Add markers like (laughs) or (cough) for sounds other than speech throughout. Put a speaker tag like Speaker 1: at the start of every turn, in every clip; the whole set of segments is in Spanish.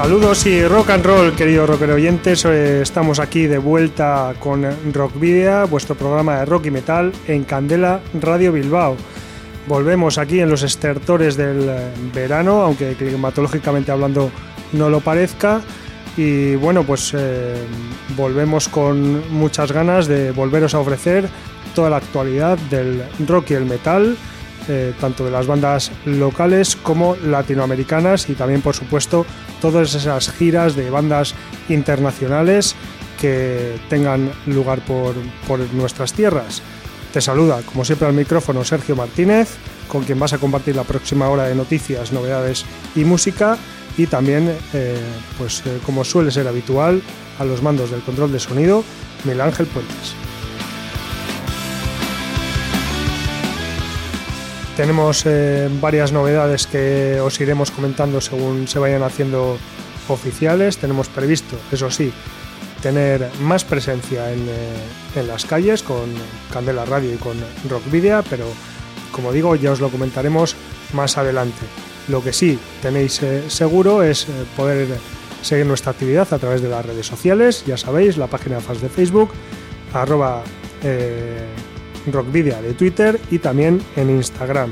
Speaker 1: Saludos y rock and roll, queridos rocker oyentes. Eh, estamos aquí de vuelta con Rock Video, vuestro programa de rock y metal en Candela Radio Bilbao. Volvemos aquí en los estertores del eh, verano, aunque climatológicamente hablando no lo parezca. Y bueno, pues eh, volvemos con muchas ganas de volveros a ofrecer toda la actualidad del rock y el metal, tanto de las bandas locales como latinoamericanas y también, por supuesto, todas esas giras de bandas internacionales que tengan lugar por, nuestras tierras. Te saluda, como siempre, al micrófono Sergio Martínez, con quien vas a compartir la próxima hora de noticias, novedades y música. Y también, eh, pues eh, como suele ser habitual, a los mandos del control de sonido, Miguel Ángel Puentes. Tenemos eh, varias novedades que os iremos comentando según se vayan haciendo oficiales. Tenemos previsto, eso sí, tener más presencia en, eh, las calles con Candela Radio y con Rock Video, pero como digo, ya os lo comentaremos más adelante. Lo que sí tenéis eh, seguro es poder seguir nuestra actividad a través de las redes sociales, ya sabéis, la página de Facebook, arroba Rockvidia de Twitter y también en Instagram.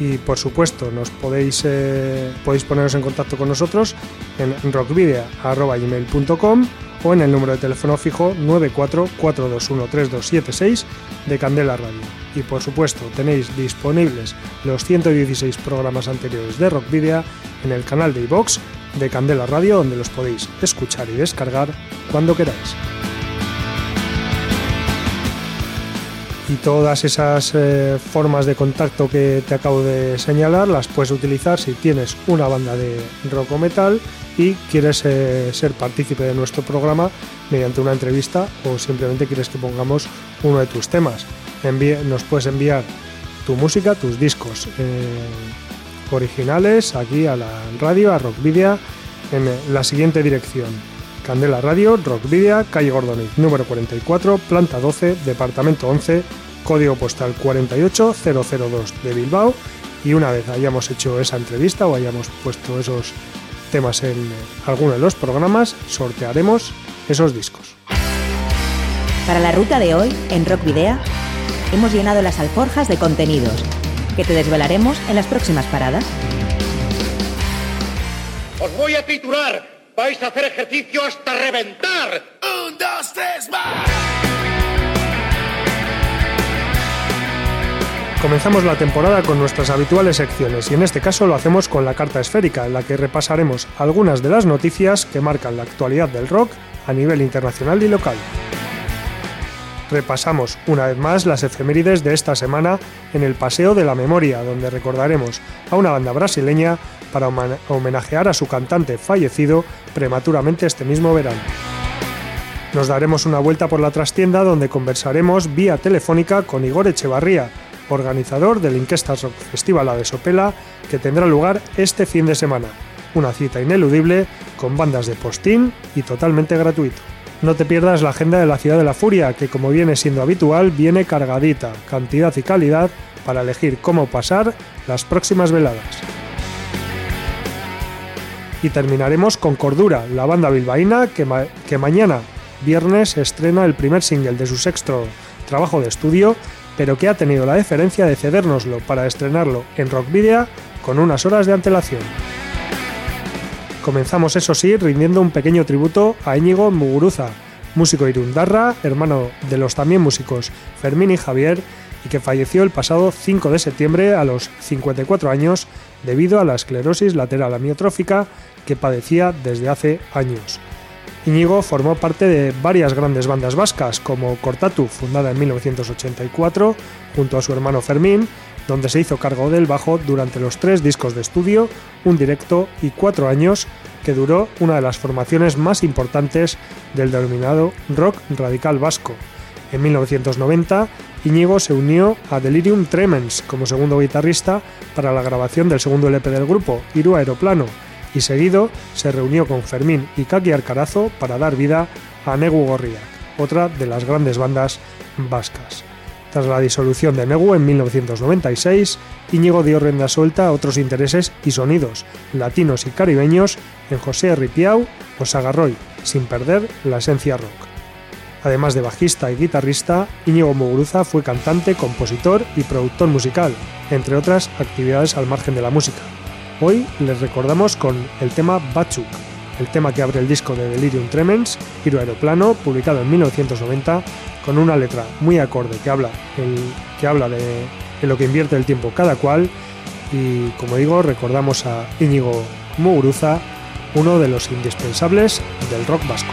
Speaker 1: Y por supuesto, nos podéis, eh, podéis poneros en contacto con nosotros en rockvidia.com o en el número de teléfono fijo 944213276 de Candela Radio. Y por supuesto, tenéis disponibles los 116 programas anteriores de Rockvidia en el canal de iVox de Candela Radio, donde los podéis escuchar y descargar cuando queráis. Y todas esas eh, formas de contacto que te acabo de señalar las puedes utilizar si tienes una banda de rock o metal y quieres eh, ser partícipe de nuestro programa mediante una entrevista o simplemente quieres que pongamos uno de tus temas. nos puedes enviar tu música, tus discos eh, originales aquí a la radio, a Rockvidia, en la siguiente dirección. Candela Radio, Rockvidia, calle Gordoniz, número 44, planta 12, departamento 11, código postal 48002 de Bilbao. Y una vez hayamos hecho esa entrevista o hayamos puesto esos temas en alguno de los programas, sortearemos esos discos.
Speaker 2: Para la ruta de hoy, en Rock Video, hemos llenado las alforjas de contenidos que te desvelaremos en las próximas paradas.
Speaker 3: Os voy a titular. Vais a hacer ejercicio hasta reventar. Un, dos, tres, más.
Speaker 1: Comenzamos la temporada con nuestras habituales secciones y en este caso lo hacemos con la carta esférica, en la que repasaremos algunas de las noticias que marcan la actualidad del rock a nivel internacional y local. Repasamos una vez más las efemérides de esta semana en el Paseo de la Memoria, donde recordaremos a una banda brasileña para homenajear a su cantante fallecido prematuramente este mismo verano. Nos daremos una vuelta por la trastienda donde conversaremos vía telefónica con Igor Echevarría, organizador del Inquestas Rock Festival A de Sopela, que tendrá lugar este fin de semana. Una cita ineludible con bandas de postín y totalmente gratuito. No te pierdas la agenda de la Ciudad de la Furia, que como viene siendo habitual, viene cargadita, cantidad y calidad para elegir cómo pasar las próximas veladas. Y terminaremos con Cordura, la banda bilbaína que, que mañana, viernes, estrena el primer single de su sexto trabajo de estudio pero que ha tenido la deferencia de cedérnoslo para estrenarlo en Rock Video con unas horas de antelación. Comenzamos, eso sí, rindiendo un pequeño tributo a Íñigo Muguruza, músico irundarra, hermano de los también músicos Fermín y Javier, y que falleció el pasado 5 de septiembre a los 54 años debido a la esclerosis lateral amiotrófica que padecía desde hace años. Íñigo formó parte de varias grandes bandas vascas, como Cortatu, fundada en 1984, junto a su hermano Fermín, donde se hizo cargo del bajo durante los tres discos de estudio, un directo y cuatro años, que duró una de las formaciones más importantes del denominado rock radical vasco. En 1990, Íñigo se unió a Delirium Tremens como segundo guitarrista para la grabación del segundo LP del grupo, Iru Aeroplano, y seguido se reunió con Fermín y Kaki Arcarazo para dar vida a Negu Gorriak, otra de las grandes bandas vascas. Tras la disolución de Negu en 1996, Íñigo dio renda suelta a otros intereses y sonidos latinos y caribeños en José Ripiau o Sagarroy, sin perder la esencia rock. Además de bajista y guitarrista, Íñigo Muguruza fue cantante, compositor y productor musical, entre otras actividades al margen de la música. Hoy les recordamos con el tema Bachuk, el tema que abre el disco de Delirium Tremens, Giro Aeroplano, publicado en 1990, con una letra muy acorde que habla, que habla de, de lo que invierte el tiempo cada cual. Y como digo, recordamos a Íñigo Muguruza, uno de los indispensables del rock vasco.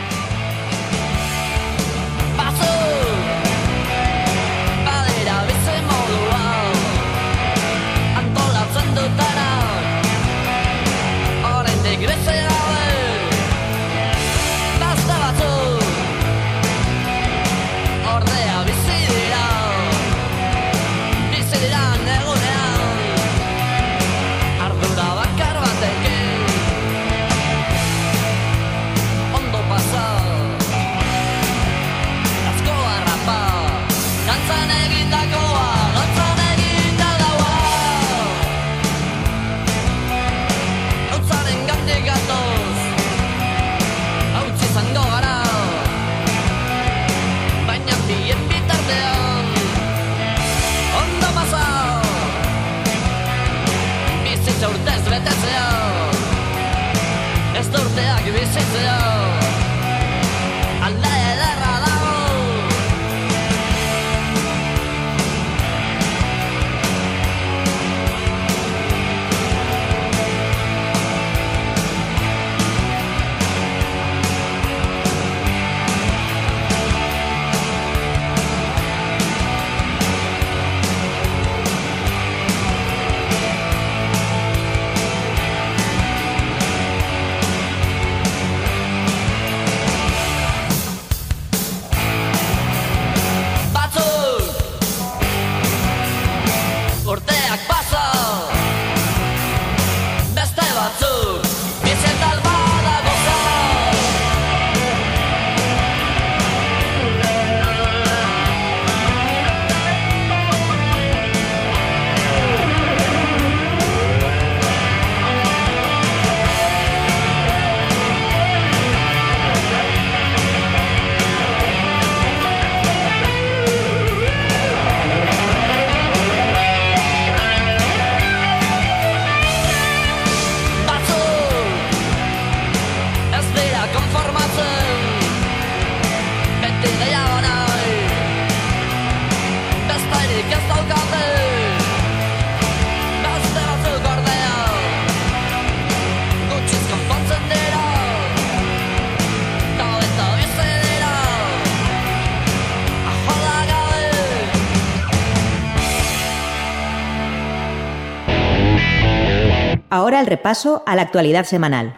Speaker 2: Ahora el repaso a la actualidad semanal,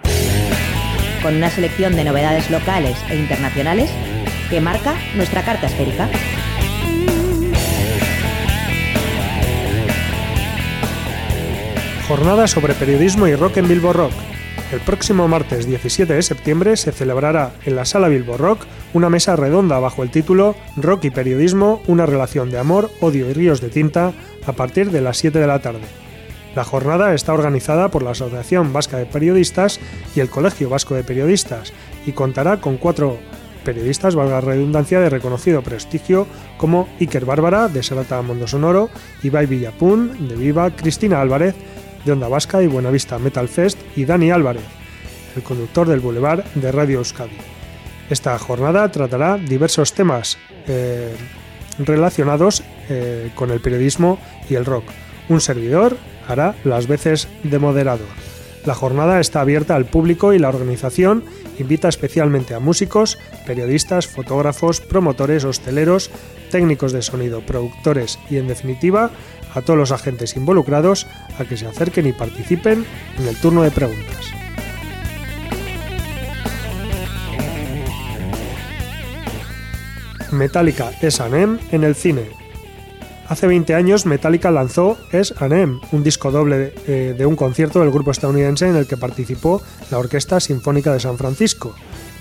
Speaker 2: con una selección de novedades locales e internacionales que marca nuestra carta esférica.
Speaker 1: Jornada sobre periodismo y rock en Bilbo Rock. El próximo martes 17 de septiembre se celebrará en la sala Bilbo Rock una mesa redonda bajo el título Rock y periodismo, una relación de amor, odio y ríos de tinta a partir de las 7 de la tarde. La jornada está organizada por la Asociación Vasca de Periodistas y el Colegio Vasco de Periodistas y contará con cuatro periodistas, valga la redundancia, de reconocido prestigio como Iker Bárbara, de Serata Mondo Sonoro, Ibai Villapun, de Viva, Cristina Álvarez, de Onda Vasca y Buenavista Metal Fest, y Dani Álvarez, el conductor del Boulevard de Radio Euskadi. Esta jornada tratará diversos temas eh, relacionados eh, con el periodismo y el rock. Un servidor, hará las veces de moderador. La jornada está abierta al público y la organización invita especialmente a músicos, periodistas, fotógrafos, promotores, hosteleros, técnicos de sonido, productores y, en definitiva, a todos los agentes involucrados a que se acerquen y participen en el turno de preguntas. Metallica es Anem en el cine. Hace 20 años Metallica lanzó Es Anem, un disco doble eh, de, un concierto del grupo estadounidense en el que participó la Orquesta Sinfónica de San Francisco.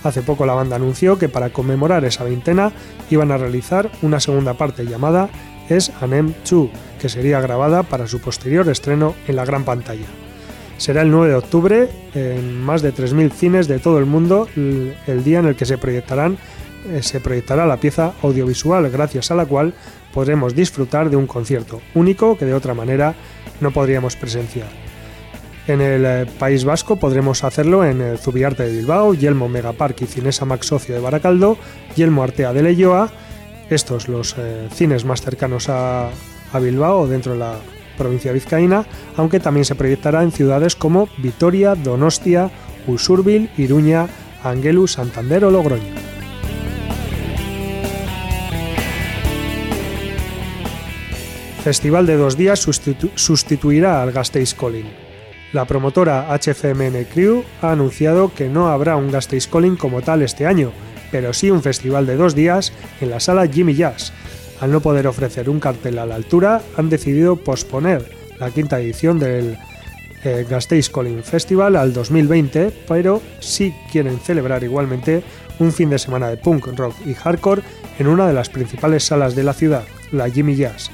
Speaker 1: Hace poco la banda anunció que para conmemorar esa veintena iban a realizar una segunda parte llamada Es Anem 2, que sería grabada para su posterior estreno en la gran pantalla. Será el 9 de octubre en más de 3.000 cines de todo el mundo el día en el que se proyectarán se proyectará la pieza audiovisual gracias a la cual podremos disfrutar de un concierto único que de otra manera no podríamos presenciar. En el eh, País Vasco podremos hacerlo en el Zubiarte de Bilbao, Yelmo Megapark y Cinesa Max Socio de Baracaldo, Yelmo Artea de Leyoa, estos los eh, cines más cercanos a, a Bilbao dentro de la provincia vizcaína, aunque también se proyectará en ciudades como Vitoria, Donostia, Usurbil, Iruña, Angelu, Santander o Logroño. Festival de dos días sustituirá al Gasteiz Calling. La promotora HFMN Crew ha anunciado que no habrá un Gasteiz Calling como tal este año, pero sí un festival de dos días en la sala Jimmy Jazz. Al no poder ofrecer un cartel a la altura, han decidido posponer la quinta edición del eh, Gasteiz Calling Festival al 2020, pero sí quieren celebrar igualmente un fin de semana de punk, rock y hardcore en una de las principales salas de la ciudad, la Jimmy Jazz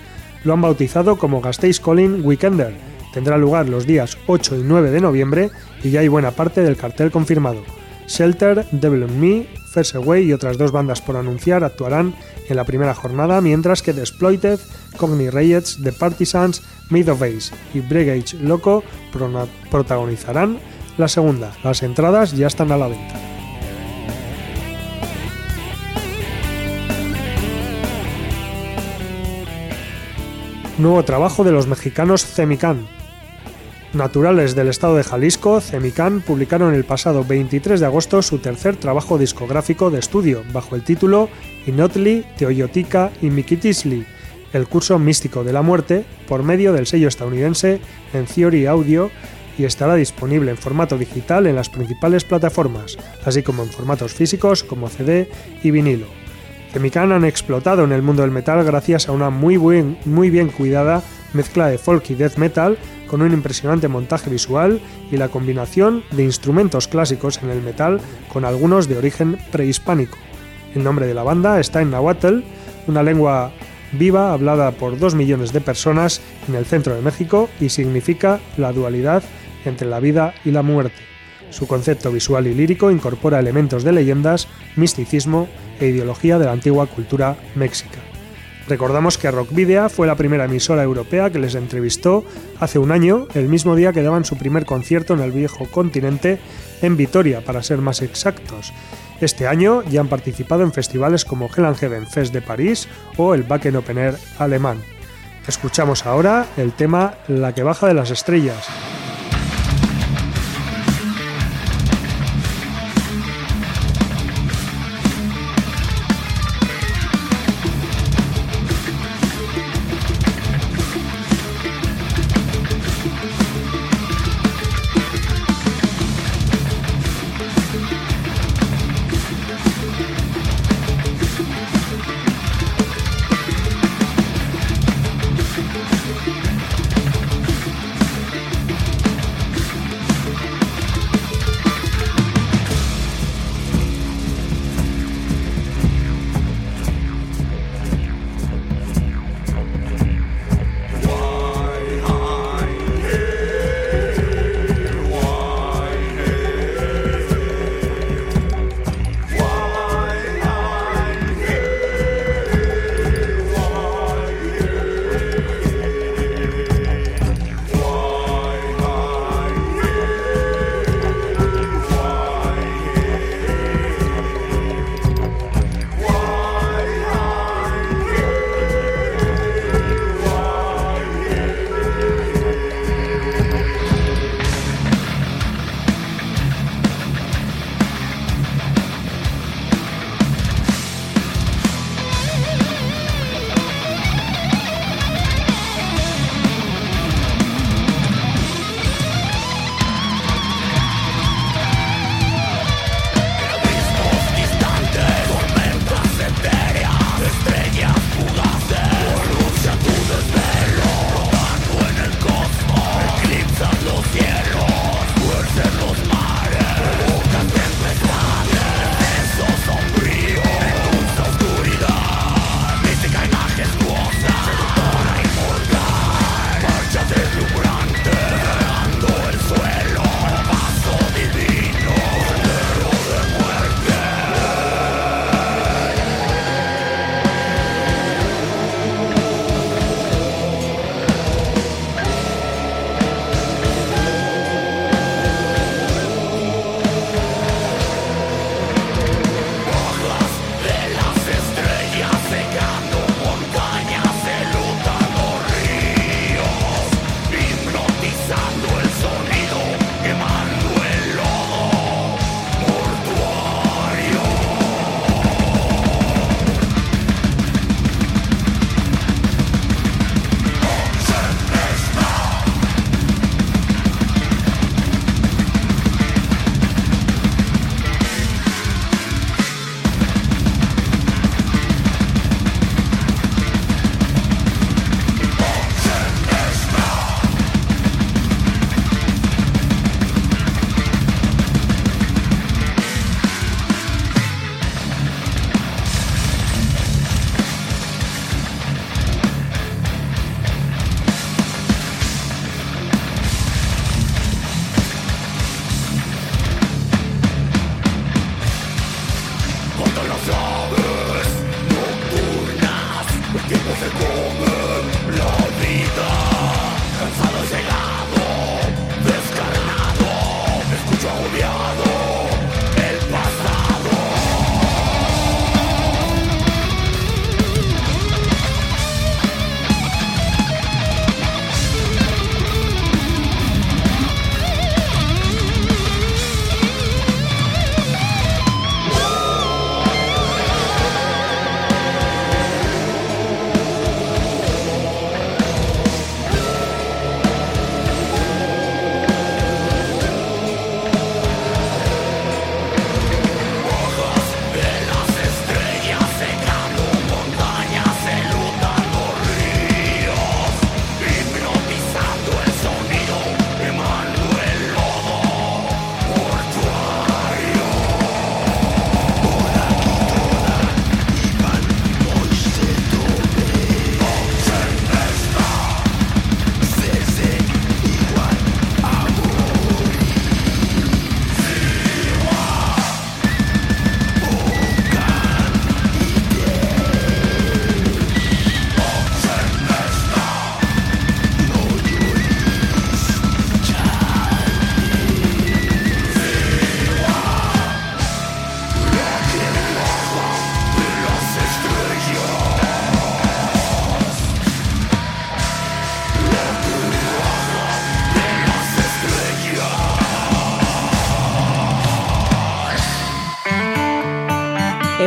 Speaker 1: lo han bautizado como Gasteiz Calling Weekender. Tendrá lugar los días 8 y 9 de noviembre y ya hay buena parte del cartel confirmado. Shelter, Devil in Me, First Away y otras dos bandas por anunciar actuarán en la primera jornada, mientras que The Exploited, Cogni Reyes, The Partisans, Made of Ace y Breakage Loco protagonizarán la segunda. Las entradas ya están a la venta. Nuevo trabajo de los mexicanos Cemicán. Naturales del estado de Jalisco, Cemicán publicaron el pasado 23 de agosto su tercer trabajo discográfico de estudio, bajo el título Inotli, Teoyotica y Mikitisli, el curso místico de la muerte, por medio del sello estadounidense en Theory Audio y estará disponible en formato digital en las principales plataformas, así como en formatos físicos como CD y vinilo. Cemican han explotado en el mundo del metal gracias a una muy, muy bien cuidada mezcla de folk y death metal con un impresionante montaje visual y la combinación de instrumentos clásicos en el metal con algunos de origen prehispánico. El nombre de la banda está en Nahuatl, una lengua viva hablada por dos millones de personas en el centro de México y significa la dualidad entre la vida y la muerte. Su concepto visual y lírico incorpora elementos de leyendas, misticismo e ideología de la antigua cultura méxica. Recordamos que Rockvidia fue la primera emisora europea que les entrevistó hace un año, el mismo día que daban su primer concierto en el viejo continente, en Vitoria, para ser más exactos. Este año ya han participado en festivales como Hell Fest de París o el Wacken Open Air alemán. Escuchamos ahora el tema La que baja de las estrellas,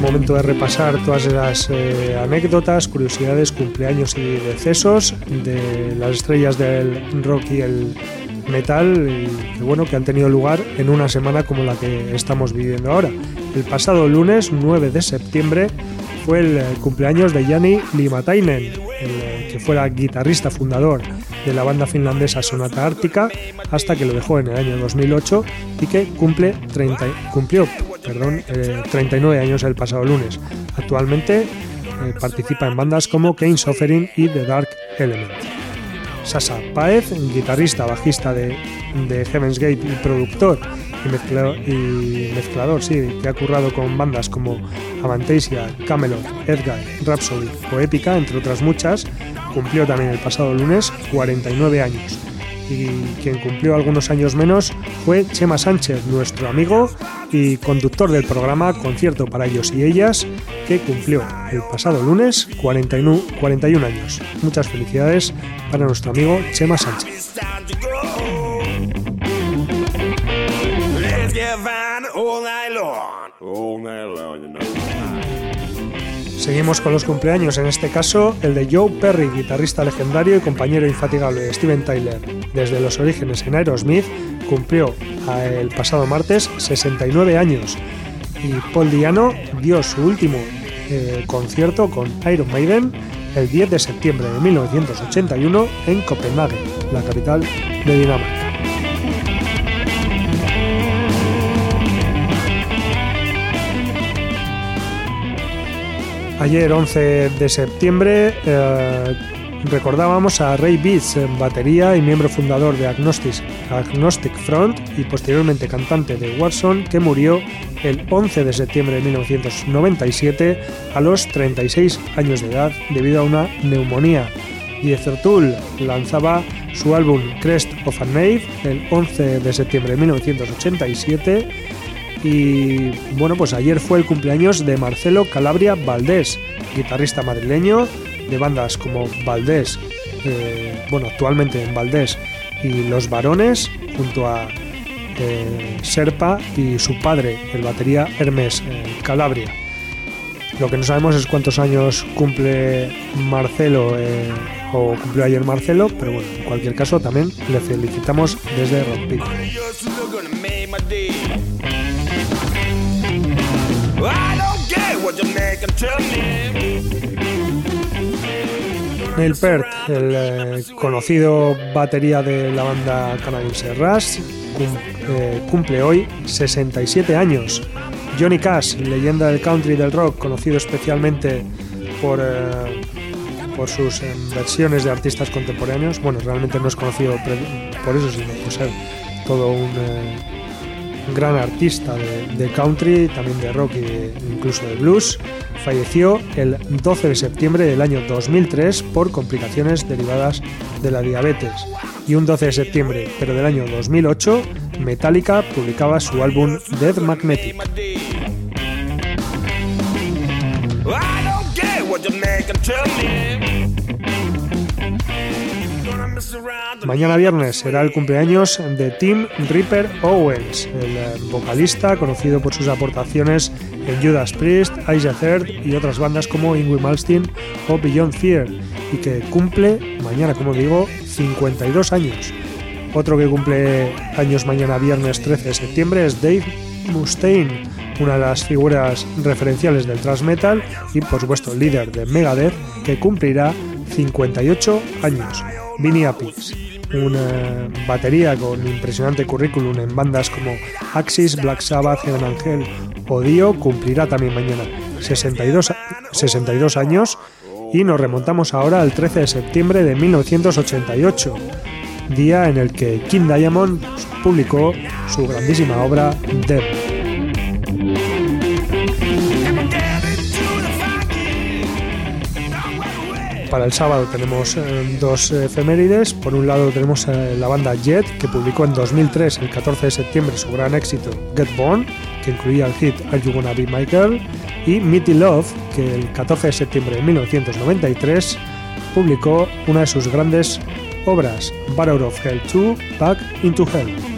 Speaker 1: Momento de repasar todas las eh, anécdotas, curiosidades, cumpleaños y decesos de las estrellas del rock y el metal que, bueno, que han tenido lugar en una semana como la que estamos viviendo ahora. El pasado lunes 9 de septiembre fue el eh, cumpleaños de Jani Limatainen, el, eh, que fuera guitarrista fundador de la banda finlandesa Sonata Ártica hasta que lo dejó en el año 2008 y que cumple 30, cumplió perdón, 39 eh, años el pasado lunes. Actualmente eh, participa en bandas como Kane Suffering y The Dark Element. Sasa Paez, guitarrista, bajista de, de Heaven's Gate y productor y, mezclador, sí, que ha currado con bandas como Avantasia, Camelot, Edgar, Rhapsody o Épica, entre otras muchas, cumplió también el pasado lunes 49 años y quien cumplió algunos años menos fue Chema Sánchez, nuestro amigo y conductor del programa Concierto para ellos y ellas, que cumplió el pasado lunes 41, 41 años. Muchas felicidades para nuestro amigo Chema Sánchez. Seguimos con los cumpleaños, en este caso el de Joe Perry, guitarrista legendario y compañero infatigable de Steven Tyler. Desde los orígenes en Aerosmith, cumplió el pasado martes 69 años y Paul Diano dio su último eh, concierto con Iron Maiden el 10 de septiembre de 1981 en Copenhague, la capital de Dinamarca. Ayer, 11 de septiembre, eh, recordábamos a Ray Beats, batería y miembro fundador de Agnostic, Front y posteriormente cantante de Watson, que murió el 11 de septiembre de 1997 a los 36 años de edad debido a una neumonía. Y Tool lanzaba su álbum Crest of a Knave el 11 de septiembre de 1987 y bueno, pues ayer fue el cumpleaños de Marcelo Calabria Valdés, guitarrista madrileño de bandas como Valdés, eh, bueno, actualmente en Valdés y Los Varones, junto a eh, Serpa y su padre, el batería Hermes eh, Calabria. Lo que no sabemos es cuántos años cumple Marcelo o cumplió ayer Marcelo, pero bueno, en cualquier caso también le felicitamos desde Rock Neil Peart, el eh, conocido batería de la banda canadiense Rush, eh, cumple hoy 67 años. Johnny Cash, leyenda del country y del rock, conocido especialmente por, eh, por sus versiones de artistas contemporáneos. Bueno, realmente no es conocido por eso, sino por ser todo un gran artista de, country, también de rock e incluso de blues, falleció el 12 de septiembre del año 2003 por complicaciones derivadas de la diabetes. Y un 12 de septiembre, pero del año 2008, Metallica publicaba su álbum Dead Magnetic. Mañana viernes será el cumpleaños de Tim Ripper Owens, el eh, vocalista conocido por sus aportaciones en Judas Priest, Isaac Third y otras bandas como Ingrid Malmsteen o Beyond Fear, y que cumple mañana, como digo, 52 años. Otro que cumple años mañana viernes 13 de septiembre es Dave Mustaine, una de las figuras referenciales del thrash metal y por supuesto líder de Megadeth, que cumplirá 58 años. Vinny Appice, una batería con impresionante currículum en bandas como Axis, Black Sabbath, Heaven Angel o Dio, cumplirá también mañana 62, 62 años y nos remontamos ahora al 13 de septiembre de 1988, día en el que King Diamond publicó su grandísima obra Dead. Para el sábado tenemos eh, dos efemérides. Por un lado tenemos eh, la banda Jet, que publicó en 2003, el 14 de septiembre, su gran éxito Get Born, que incluía el hit Are You Gonna Be My Girl, y Meaty Love, que el 14 de septiembre de 1993 publicó una de sus grandes obras, Battle of Hell 2, Back into Hell.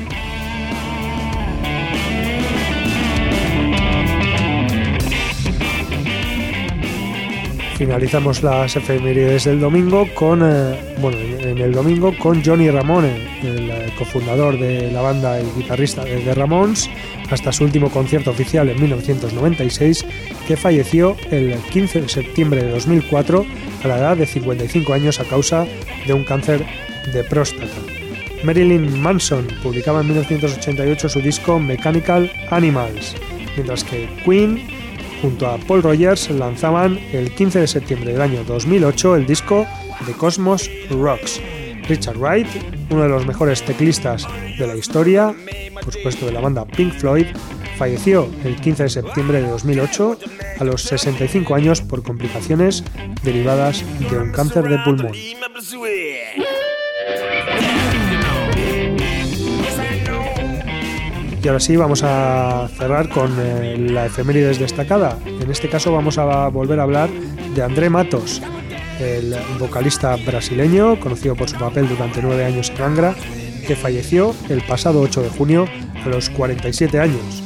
Speaker 1: Finalizamos las efemérides del domingo con, eh, bueno, en el domingo con Johnny Ramone, el eh, cofundador de la banda y guitarrista de The Ramones, hasta su último concierto oficial en 1996, que falleció el 15 de septiembre de 2004 a la edad de 55 años a causa de un cáncer de próstata. Marilyn Manson publicaba en 1988 su disco Mechanical Animals, mientras que Queen junto a Paul Rogers lanzaban el 15 de septiembre del año 2008 el disco The Cosmos Rocks. Richard Wright, uno de los mejores teclistas de la historia, por supuesto de la banda Pink Floyd, falleció el 15 de septiembre de 2008 a los 65 años por complicaciones derivadas de un cáncer de pulmón. Y ahora sí, vamos a cerrar con eh, la efemérides destacada. En este caso vamos a volver a hablar de André Matos, el vocalista brasileño, conocido por su papel durante nueve años en Angra, que falleció el pasado 8 de junio a los 47 años.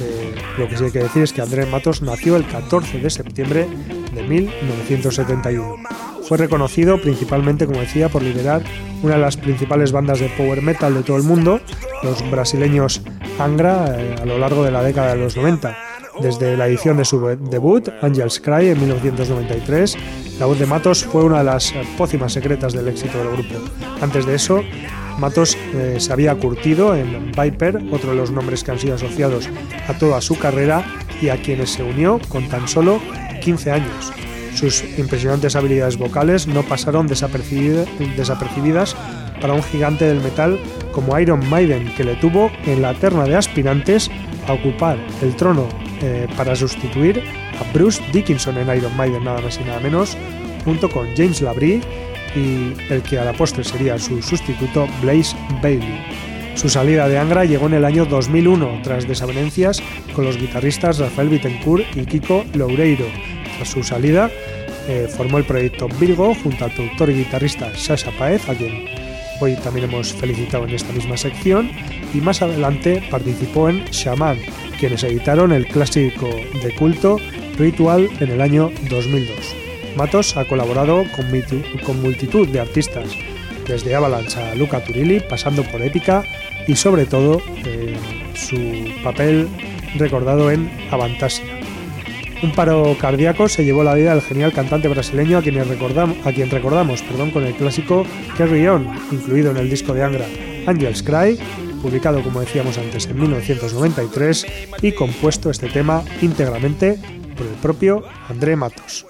Speaker 1: Eh, lo que sí hay que decir es que André Matos nació el 14 de septiembre de 1971. Fue reconocido principalmente, como decía, por liderar una de las principales bandas de power metal de todo el mundo, los brasileños Angra, eh, a lo largo de la década de los 90. Desde la edición de su debut, Angels Cry, en 1993, la voz de Matos fue una de las pócimas secretas del éxito del grupo. Antes de eso, Matos eh, se había curtido en Viper, otro de los nombres que han sido asociados a toda su carrera y a quienes se unió con tan solo 15 años. Sus impresionantes habilidades vocales no pasaron desapercibidas para un gigante del metal como Iron Maiden, que le tuvo en la terna de aspirantes a ocupar el trono eh, para sustituir a Bruce Dickinson en Iron Maiden, nada más y nada menos, junto con James Labrie y el que a la postre sería su sustituto, Blaze Bailey. Su salida de Angra llegó en el año 2001, tras desavenencias con los guitarristas Rafael Bittencourt y Kiko Loureiro, su salida, eh, formó el proyecto Virgo junto al productor y guitarrista Sasha Paez, a quien hoy también hemos felicitado en esta misma sección, y más adelante participó en Shaman, quienes editaron el clásico de culto Ritual en el año 2002. Matos ha colaborado con, con multitud de artistas, desde Avalanche a Luca Turilli, pasando por Épica y sobre todo eh, su papel recordado en Avantasia. Un paro cardíaco se llevó la vida del genial cantante brasileño a quien recordamos, perdón, con el clásico Carry On, incluido en el disco de Angra, Angels Cry, publicado como decíamos antes en 1993 y compuesto este tema íntegramente por el propio André Matos.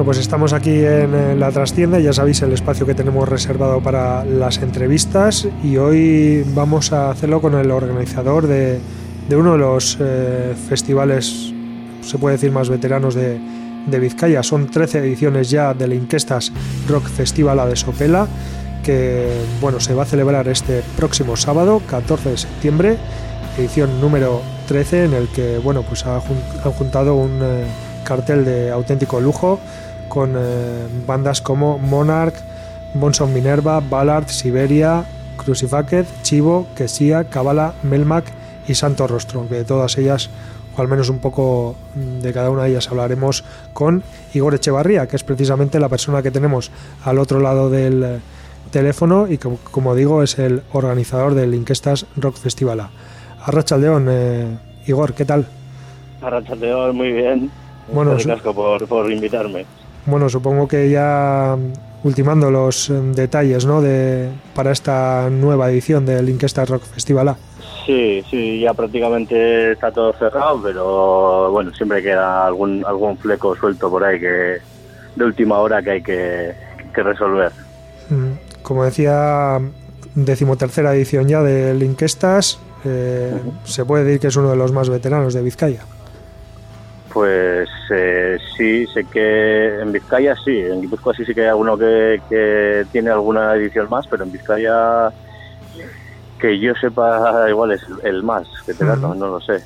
Speaker 1: Bueno, pues estamos aquí en la trastienda, ya sabéis el espacio que tenemos reservado para las entrevistas y hoy vamos a hacerlo con el organizador de, uno de los eh, festivales, se puede decir, más veteranos de, de Vizcaya. Son 13 ediciones ya del Inquestas Rock Festival a de Sopela, que bueno, se va a celebrar este próximo sábado, 14 de septiembre, edición número 13, en el que bueno, pues ha, han juntado un eh, cartel de auténtico lujo con eh, bandas como Monarch, Bonson Minerva, Ballard, Siberia, Crucifaked, Chivo, Quesía, Kabbalah, Melmac y Santo Rostro, que de todas ellas o al menos un poco de cada una de ellas hablaremos con Igor Echevarría, que es precisamente la persona que tenemos al otro lado del eh, teléfono y que, como digo, es el organizador del Inquestas Rock Festival. Arrachaldeón, eh, Igor, ¿qué tal?
Speaker 4: Arrachaldeón, muy bien. Bueno, gracias por, por invitarme.
Speaker 1: Bueno, supongo que ya ultimando los eh, detalles ¿no? de, para esta nueva edición del Inquestas Rock Festival.
Speaker 4: Sí, sí, ya prácticamente está todo cerrado, pero bueno, siempre queda algún algún fleco suelto por ahí que de última hora que hay que, resolver.
Speaker 1: Mm, como decía, decimotercera edición ya del Inquestas, eh, se puede decir que es uno de los más veteranos de Vizcaya.
Speaker 4: Pues eh, sí, sé que en Vizcaya sí, en Guipúzcoa sí, sí que hay alguno que, que tiene alguna edición más, pero en Vizcaya que yo sepa, igual es el más que te no, lo sé.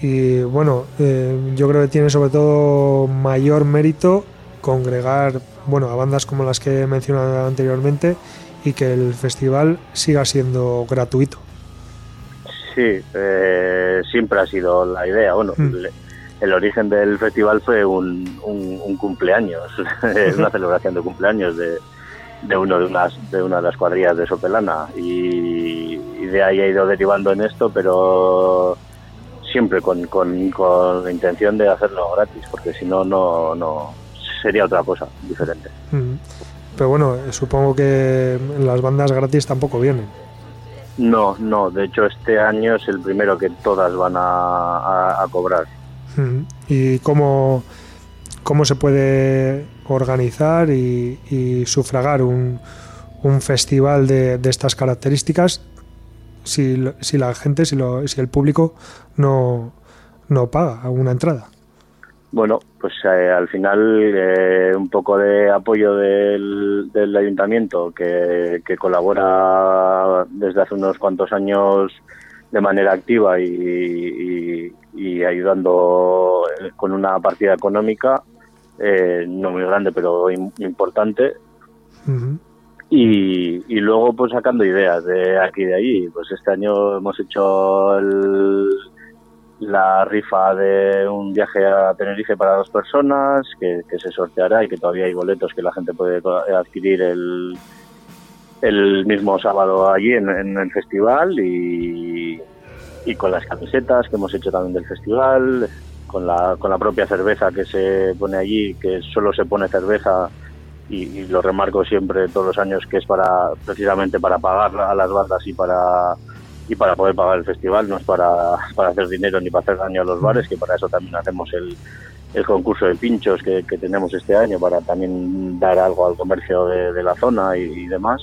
Speaker 1: Y bueno, eh, yo creo que tiene sobre todo mayor mérito congregar bueno, a bandas como las que he mencionado anteriormente y que el festival siga siendo gratuito.
Speaker 4: Sí, eh, siempre ha sido la idea. Bueno, mm. El origen del festival fue un, un cumpleaños, (laughs) una (laughs) celebración de cumpleaños de, de uno de unas de una de las cuadrillas de Sopelana. Y, de ahí ha ido derivando en esto pero siempre con, con, con, la intención de hacerlo gratis porque si no no no sería otra cosa diferente.
Speaker 1: Pero bueno supongo que las bandas gratis tampoco vienen.
Speaker 4: No no de hecho este año es el primero que todas van a, a, cobrar
Speaker 1: y cómo cómo se puede organizar y, sufragar un, un festival de, de, estas características si, si la gente, si, lo, si el público no, no paga una entrada.
Speaker 4: Bueno, pues eh, al final eh, un poco de apoyo del, del ayuntamiento que, que, colabora desde hace unos cuantos años de manera activa y, y ayudando con una partida económica eh, no muy grande, pero importante. y, luego pues sacando ideas de aquí y de allí. Pues este año hemos hecho la rifa de un viaje a Tenerife para dos personas, que, se sorteará y que todavía hay boletos que la gente puede adquirir el, el mismo sábado allí en, en el festival y, y con las camisetas que hemos hecho también del festival con la, con la propia cerveza que se pone allí, que solo se pone cerveza y, lo remarco siempre todos los años que es para precisamente para pagar a las bandas y para y para poder pagar el festival, no es para, para hacer dinero ni para hacer daño a los bares, que para eso también hacemos el, el concurso de pinchos que, tenemos este año para también dar algo al comercio de, la zona y, demás.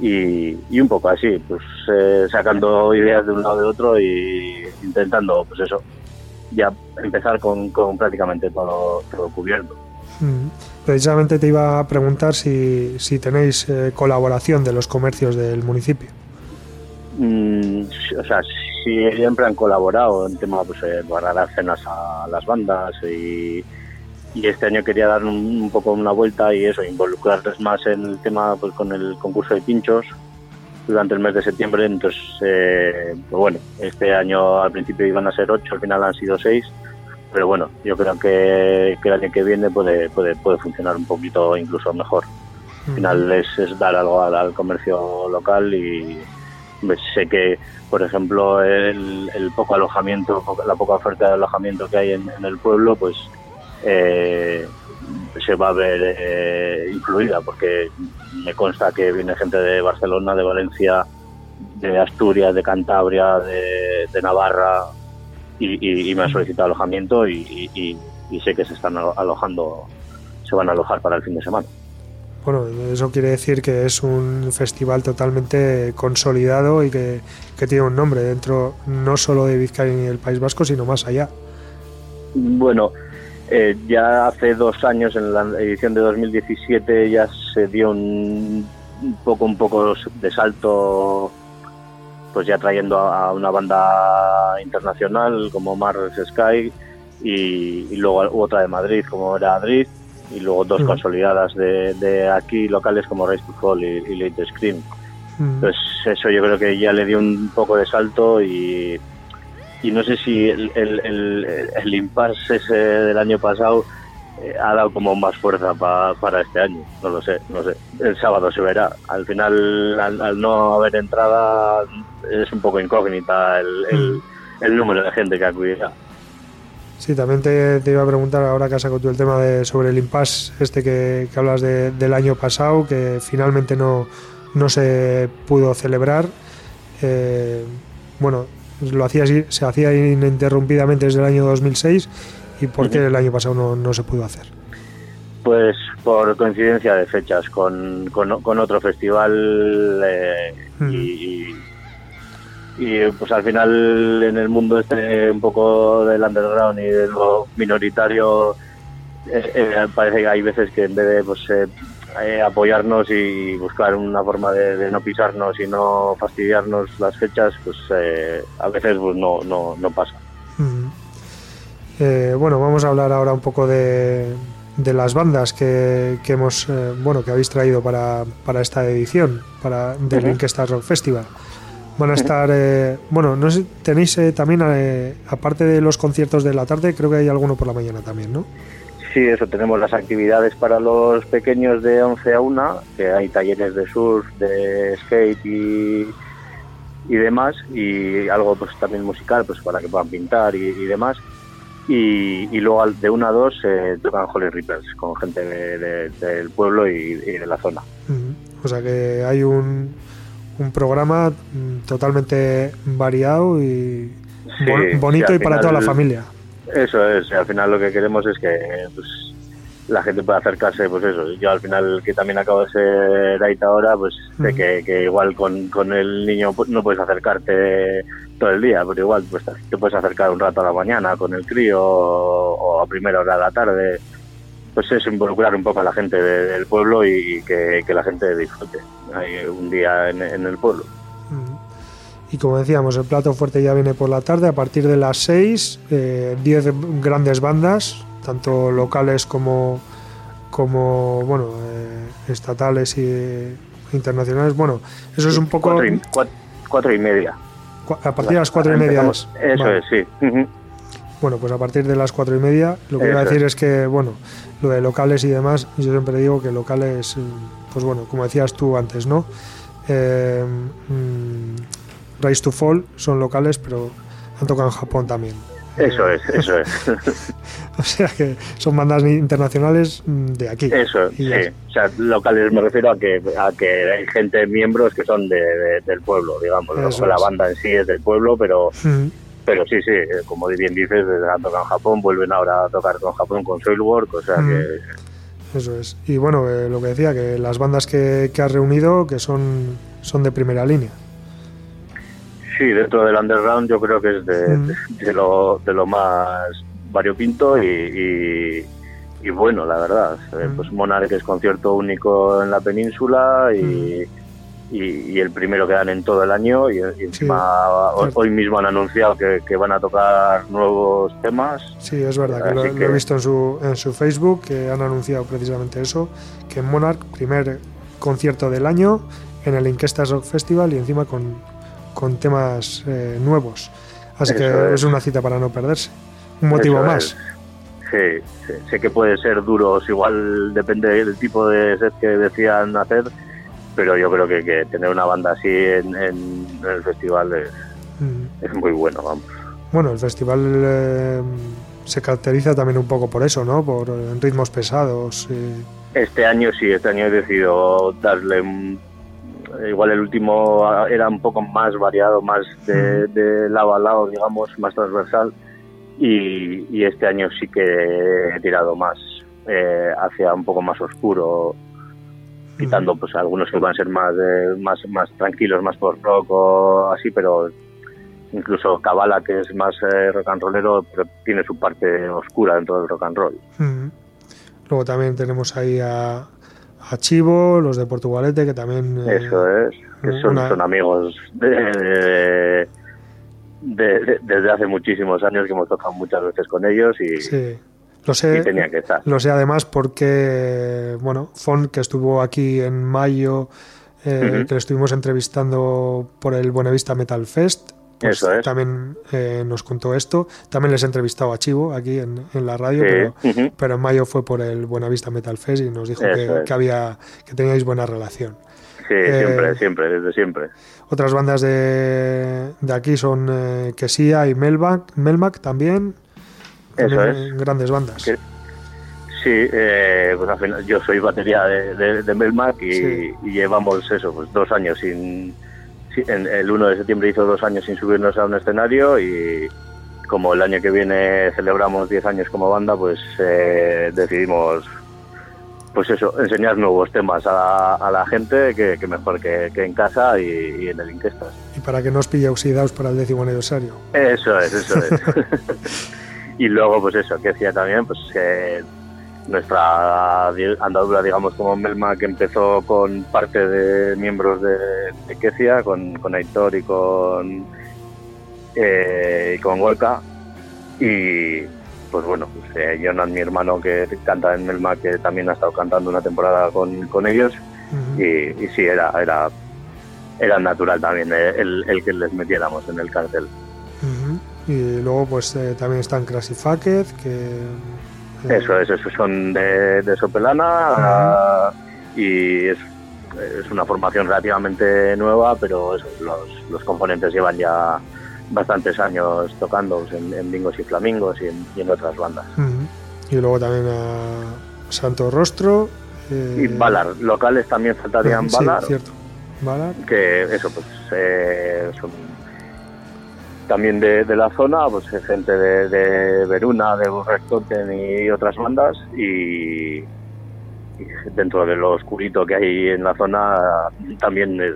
Speaker 4: Y, y, un poco así, pues eh, sacando ideas de un lado de otro y intentando, pues eso, ya empezar con, prácticamente todo, todo cubierto.
Speaker 1: Mm. Precisamente te iba a preguntar si, si tenéis eh, colaboración de los comercios del municipio.
Speaker 4: Mm, o sea, siempre han colaborado en tema pues, eh, para dar cenas a las bandas y, y este año quería dar un, poco una vuelta y eso, involucrarles más en el tema pues, con el concurso de pinchos durante el mes de septiembre. Entonces, eh, pues bueno, este año al principio iban a ser ocho, al final han sido seis. Pero bueno, yo creo que, el año que viene puede, puede, puede funcionar un poquito incluso mejor. Al final es, dar algo al, comercio local y pues, sé que, por ejemplo, el, poco alojamiento, la poca oferta de alojamiento que hay en, el pueblo, pues eh, se va a ver eh, influida, porque me consta que viene gente de Barcelona, de Valencia, de Asturias, de Cantabria, de, Navarra, y, me ha solicitado alojamiento y, sé que se están alojando se van a alojar para el fin de semana.
Speaker 1: Bueno, eso quiere decir que es un festival totalmente consolidado y que, tiene un nombre dentro no solo de Vizcaya ni del País Vasco, sino más allá.
Speaker 4: Bueno, eh, ya hace dos años, en la edición de 2017, ya se dio un, poco, un poco de salto, pues ya trayendo a, una banda internacional como Mars Sky y, luego otra de Madrid como era Madrid y luego dos consolidadas de, aquí locales como Race to Fall y, Late Scream. Entonces eso yo creo que ya le dio un poco de salto y, y no sé si el, el, el, impasse ese del año pasado eh, ha dado como más fuerza para este año, no lo sé, no sé. El sábado se verá. Al final, al, no haber entrada, es un poco incógnita el, el número de gente que acudirá.
Speaker 1: Sí, también te, iba a preguntar ahora que has sacado tú el tema de, sobre el impasse este que, hablas del año pasado, que finalmente no, no se pudo celebrar. Eh, bueno, lo hacía, se hacía ininterrumpidamente desde el año 2006 y ¿por qué el año pasado no, no se pudo hacer?
Speaker 4: Pues por coincidencia de fechas con, con, otro festival eh, y y pues al final en el mundo este un poco del underground y de lo minoritario eh, eh, parece que hay veces que en vez de pues eh, apoyarnos y buscar una forma de, no pisarnos y no fastidiarnos las fechas pues a veces pues no, no, no pasa.
Speaker 1: Bueno vamos a hablar ahora un poco de, de las bandas que, que hemos bueno que habéis traído para, para esta edición para del uh Rock Festival. Van a estar, eh, bueno, no sé, tenéis eh, también, eh, aparte de los conciertos de la tarde, creo que hay alguno por la mañana también, ¿no?
Speaker 4: Sí, eso, tenemos las actividades para los pequeños de 11 a 1, que hay talleres de surf, de skate y, y demás, y algo pues también musical, pues para que puedan pintar y, demás. Y, y, luego de 1 a 2 se tocan Holy Rippers con gente del pueblo y, de la zona.
Speaker 1: O sea que hay un, un programa mm, totalmente variado y bonito y para toda la familia.
Speaker 4: Eso es, al final lo que queremos es que pues, la gente pueda acercarse, pues eso. Yo al final, que también acabo de ser ahí ahora, pues sé que, igual con, con el niño pues, no puedes acercarte todo el día, pero igual pues te puedes acercar un rato a la mañana con el crío o, a primera hora de la tarde pues es involucrar un poco a la gente del pueblo y que, la gente disfrute un día en, el pueblo.
Speaker 1: Y como decíamos, el plato fuerte ya viene por la tarde, a partir de las 6, 10 eh, grandes bandas, tanto locales como, como bueno, eh, estatales y internacionales. Bueno, eso es un poco...
Speaker 4: Cuatro y, media.
Speaker 1: A partir de las cuatro y media.
Speaker 4: Eso es, sí.
Speaker 1: Bueno, pues a partir de las cuatro y media, lo que iba a decir es. que, bueno, lo de locales y demás, yo siempre digo que locales, pues bueno, como decías tú antes, ¿no? Eh, mm, Rise to Fall son locales, pero han tocado en Japón también.
Speaker 4: Eso es, eso es. (laughs)
Speaker 1: o sea que son bandas internacionales mm, de aquí.
Speaker 4: Eso, sí. O sea, locales me refiero a que, a que hay gente, miembros que son de, del pueblo, digamos. La banda en sí es del pueblo, pero pero sí, sí, eh, como bien dices, han tocado en Japón, vuelven ahora a tocar con Japón con Soilwork, o sea que...
Speaker 1: Eso es. Y bueno, eh, lo que decía, que las bandas que, que has reunido, que son, son de primera línea.
Speaker 4: Sí, dentro del underground yo creo que es de, lo, de lo más variopinto y, y, bueno, la verdad. Eh, pues Monarch es concierto único en la península y y, el primero que dan en todo el año y, encima hoy, mismo han anunciado que, van a tocar nuevos temas.
Speaker 1: Sí, es verdad, que lo, he visto en su, en su Facebook, que han anunciado precisamente eso, que en Monarch, primer concierto del año en el Inquestas Rock Festival y encima con, con temas eh, nuevos. Así que es. una cita para no perderse. Un motivo más.
Speaker 4: Sí, sé que puede ser duros, igual depende del tipo de set que decían hacer, pero yo creo que, tener una banda así en, el festival mm. es, muy bueno, vamos.
Speaker 1: Bueno, el festival eh, se caracteriza también un poco por eso, ¿no? Por eh, ritmos pesados.
Speaker 4: Este año sí, este año he decidido darle igual el último era un poco más variado, más de, de lado a lado, digamos, más transversal. Y, y, este año sí que he tirado más eh, hacia un poco más oscuro, quitando pues algunos que van a ser más, más, más tranquilos, más por rock o así, pero incluso Kabbalah, que es más eh, rock and rollero, pero tiene su parte oscura dentro del rock and roll.
Speaker 1: Luego también tenemos ahí a, a Chivo, los de Portugalete, que también...
Speaker 4: Eh, Eso es, que son, son amigos de, desde hace muchísimos años que hemos tocado muchas veces con ellos y...
Speaker 1: Sí. Lo sé,
Speaker 4: tenía que estar.
Speaker 1: lo sé además porque, bueno, Fon, que estuvo aquí en mayo, eh, que le estuvimos entrevistando por el Buenavista Metal Fest, pues también eh, nos contó esto. También les he entrevistado a Chivo aquí en, la radio, pero, en mayo fue por el Buenavista Metal Fest y nos dijo que, había que teníais buena relación.
Speaker 4: Sí, siempre, eh, siempre, desde siempre.
Speaker 1: Otras bandas de, de aquí son eh, Quesía y Melmac, Melmac también.
Speaker 4: Eso es.
Speaker 1: Grandes bandas.
Speaker 4: Sí, pues al final yo soy batería de, de, Melmac y, y, llevamos eso, pues dos años sin en, el 1 de septiembre hizo dos años sin subirnos a un escenario y como el año que viene celebramos 10 años como banda, pues eh, decidimos pues eso, enseñar nuevos temas a, la gente que, mejor que, en casa y, en el Inquestas.
Speaker 1: Y para que no os pille oxidados para el décimo aniversario.
Speaker 4: Eso es, eso es. (laughs) (laughs) y luego pues eso, que decía también, pues que nuestra andadura, digamos, como Melma, que empezó con parte de miembros de, de Kecia, con, con Aitor y con, eh, y con Golka. Y pues bueno, pues, eh, mi hermano que canta en Melma, que también ha estado cantando una temporada con, con ellos. y, sí, era, era, era natural también eh, el, el, que les metiéramos en el cartel.
Speaker 1: Y luego pues eh, también están Crazy Fucked, que
Speaker 4: eso es, eso son de, de Sopelana y es, es, una formación relativamente nueva, pero los, los, componentes llevan ya bastantes años tocando en, Bingos y Flamingos y en, otras bandas.
Speaker 1: Y luego también a Santo Rostro.
Speaker 4: Eh, y Balar, locales también faltarían Balar.
Speaker 1: cierto. Balar.
Speaker 4: Que eso, pues eh, son también de, la zona, pues gente de, de Veruna, de Burrectoten y otras bandas y, dentro de lo oscurito que hay en la zona también es,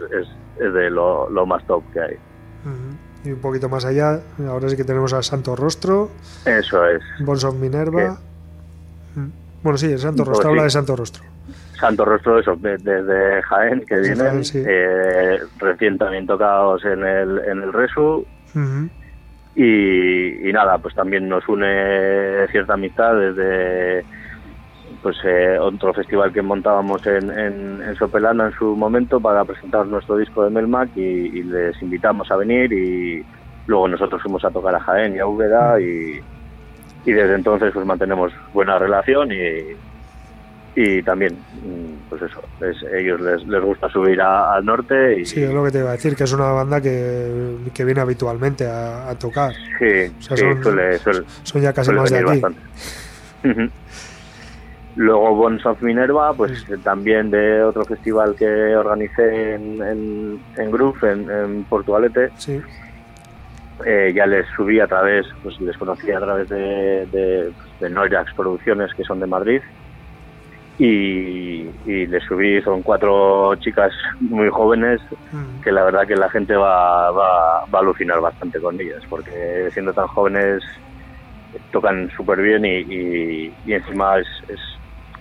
Speaker 4: es, de lo, más top que hay.
Speaker 1: Y un poquito más allá, ahora sí que tenemos a Santo Rostro.
Speaker 4: Eso es.
Speaker 1: Bonson Minerva. Bueno, sí, el Santo Rostro, habla de Santo Rostro.
Speaker 4: Santo Rostro, eso, desde Jaén, que vienen, eh, recién también tocados en el, en el Resu, y, nada, pues también nos une cierta amistad desde pues eh, otro festival que montábamos en, en, Sopelana en su momento para presentar nuestro disco de Melmac y, les invitamos a venir y luego nosotros fuimos a tocar a Jaén y a Úbeda y, y desde entonces pues mantenemos buena relación y, y también mm, pues eso es, ellos les, les gusta subir al norte y
Speaker 1: sí es lo que te iba a decir que es una banda que, que viene habitualmente a, tocar.
Speaker 4: Sí, sí son, suele,
Speaker 1: son, ya casi más de aquí.
Speaker 4: luego Bones of Minerva pues también de otro festival que organicé en, en, en Groove en, en Portugalete.
Speaker 1: Sí.
Speaker 4: Eh, ya les subí a través pues les conocí a través de, de, de Noirax Producciones que son de Madrid y, y le subí, son cuatro chicas muy jóvenes mm. que la verdad que la gente va, va, a alucinar bastante con ellas, porque siendo tan jóvenes tocan súper bien y, y, encima es,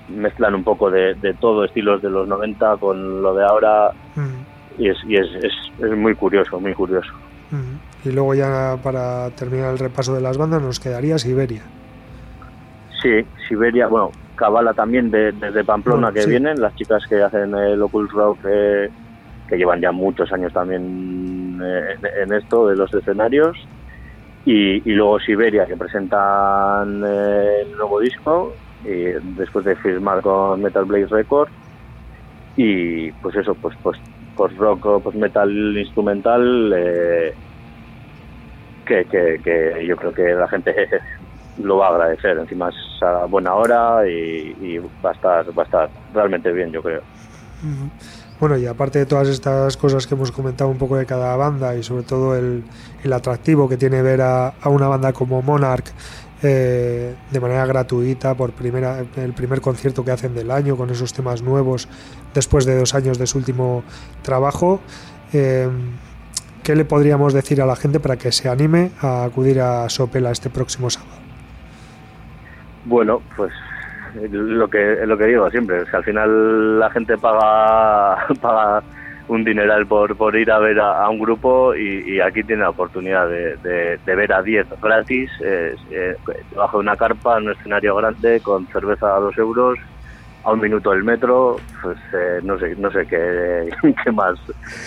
Speaker 4: mezclan un poco de, de, todo, estilos de los 90 con lo de ahora mm. y, es, y es, es, es, muy curioso, muy curioso.
Speaker 1: Mm. Y luego ya para terminar el repaso de las bandas nos quedaría Siberia.
Speaker 4: Sí, Siberia, bueno, Cabala también desde Pamplona que vienen, las chicas que hacen el Occult Rock, eh, que llevan ya muchos años también eh, en esto de los escenarios. Y, luego Siberia, que presentan eh, el nuevo disco, y después de firmar con Metal Blade Records. Y pues eso, pues pues post rock, post metal instrumental, que, que, que yo creo que la gente (laughs) lo va a agradecer. Encima es a buena hora y, va, a estar, va a estar realmente bien, yo creo.
Speaker 1: Bueno, y aparte de todas estas cosas que hemos comentado un poco de cada banda y sobre todo el, atractivo que tiene ver a, una banda como Monarch eh, de manera gratuita por primera el primer concierto que hacen del año con esos temas nuevos después de dos años de su último trabajo. Eh, ¿Qué le podríamos decir a la gente para que se anime a acudir a Sopela este próximo sábado?
Speaker 4: Bueno, pues lo que lo que digo siempre es que al final la gente paga (laughs) paga un dineral por, por ir a ver a, un grupo y, aquí tiene la oportunidad de, de, ver a 10 gratis eh, bajo una carpa en un escenario grande con cerveza a 2 euros a un minuto del metro pues eh, no sé no sé qué, (laughs) qué más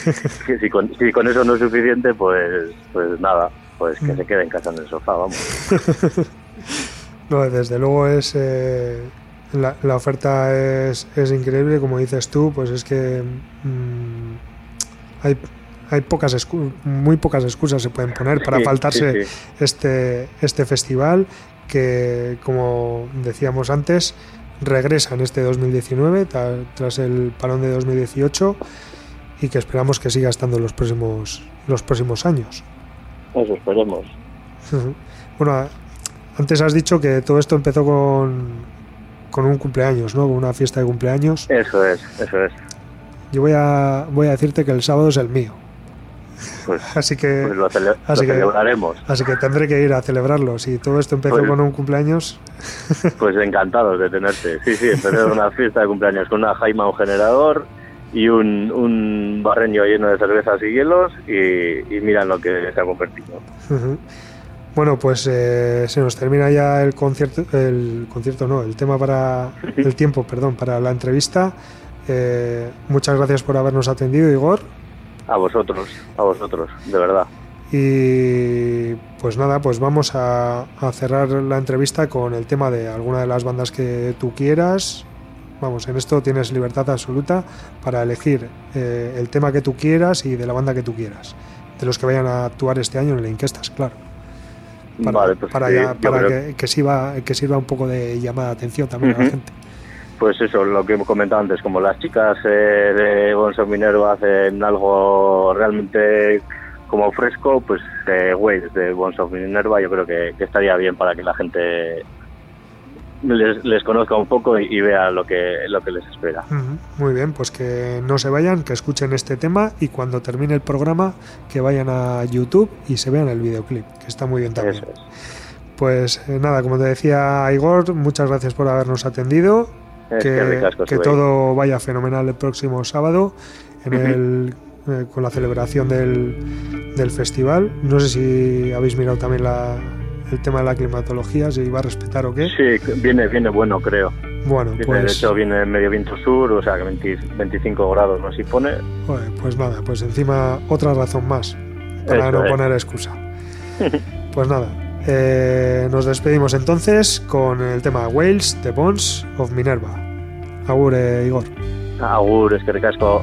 Speaker 4: (laughs) si, con, si con eso no es suficiente pues pues nada pues que mm. se quede en casa en el sofá vamos
Speaker 1: no desde luego es eh, la, la, oferta es, es, increíble, como dices tú, pues es que mm, hay, hay pocas muy pocas excusas se pueden poner para faltarse este este festival que como decíamos antes regresa en este 2019 tras el parón de 2018 y que esperamos que siga estando los próximos los próximos años.
Speaker 4: Eso esperemos. (laughs)
Speaker 1: Bueno, antes has dicho que todo esto empezó con con un cumpleaños, ¿no? Con una fiesta de cumpleaños.
Speaker 4: Eso es, eso es.
Speaker 1: Yo voy a, voy a decirte que el sábado es el mío.
Speaker 4: Pues, (laughs)
Speaker 1: así que,
Speaker 4: pues lo, celebraremos.
Speaker 1: Así que tendré que ir a celebrarlo. Si todo esto empezó pues con un cumpleaños. (laughs)
Speaker 4: Pues encantados de tenerte. Sí, sí, empezó una fiesta de cumpleaños con una jaima, un generador y un, un barreño lleno de cervezas y hielos. Y, y mira lo que se ha convertido.
Speaker 1: Bueno, pues eh, se nos termina ya el concierto, el concierto no, el tema para el tiempo, perdón, para la entrevista. Eh, muchas gracias por habernos atendido, Igor.
Speaker 4: A vosotros, a vosotros, de verdad.
Speaker 1: Y pues nada, pues vamos a, cerrar la entrevista con el tema de alguna de las bandas que tú quieras. Vamos, en esto tienes libertad absoluta para elegir eh, el tema que tú quieras y de la banda que tú quieras. De los que vayan a actuar este año en el Inquestas, claro para, pues para, que, sirva, que sirva un poco de llamada de atención también a la gente.
Speaker 4: Pues eso, lo que hemos comentado antes, como las chicas eh, de Bonso Minero hacen algo realmente como fresco, pues eh, de Bonso Minerva yo creo que, estaría bien para que la gente les, conozca un poco y, vea lo que, lo que les espera.
Speaker 1: Muy bien, pues que no se vayan, que escuchen este tema y cuando termine el programa que vayan a YouTube y se vean el videoclip, que está muy bien también. Pues eh, nada, como te decía Igor, muchas gracias por habernos atendido. que, todo vaya fenomenal el próximo sábado en el, eh, con la celebración del, del festival. No sé si habéis mirado también la, el tema de la climatología, si va a respetar o qué.
Speaker 4: Sí, viene, viene bueno, creo.
Speaker 1: Bueno, pues...
Speaker 4: De hecho, viene medio viento sur, o sea, que 25 grados no se pone.
Speaker 1: pues nada, pues encima otra razón más para no poner excusa. (laughs) pues nada, eh, nos despedimos entonces con el tema Wales, The Bones of Minerva. Agur, eh, Igor.
Speaker 4: Agur, es que recasco.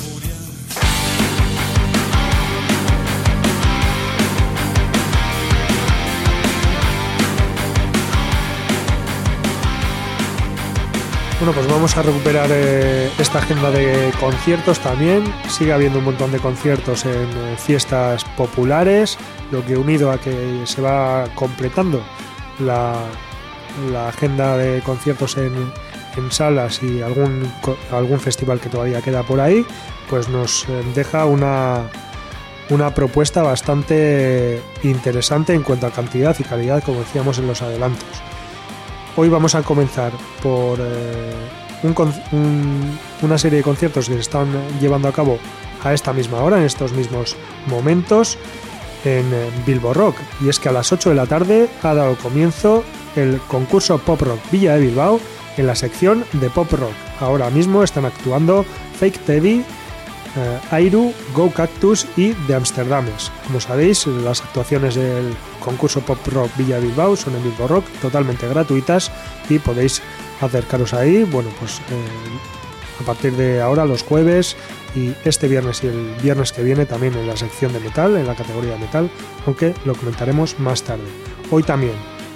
Speaker 1: Bueno, pues vamos a recuperar eh, esta agenda de conciertos también. Sigue habiendo un montón de conciertos en eh, fiestas populares, lo que unido a que se va completando la, agenda de conciertos en, salas y algún, algún festival que todavía queda por ahí, pues nos eh, deja una, una propuesta bastante interesante en cuanto a cantidad y calidad, como decíamos en los adelantos. Hoy vamos a comenzar por eh, una serie de conciertos que se están llevando a cabo a esta misma hora, en estos mismos momentos, en eh, Bilbo Rock. Y es que a las 8 de la tarde ha dado comienzo el concurso Pop Rock Villa de Bilbao en la sección de Pop Rock. Ahora mismo están actuando Fake Teddy, eh, Airu, Go Cactus y The Amsterdames. Como sabéis, las actuaciones del concurso Pop Rock Villa Bilbao son en Bilbao Rock, totalmente gratuitas y podéis acercaros ahí, bueno, pues eh, a partir de ahora los jueves y este viernes y el viernes que viene también en la sección de metal, en la categoría metal, aunque lo comentaremos más tarde. Hoy también,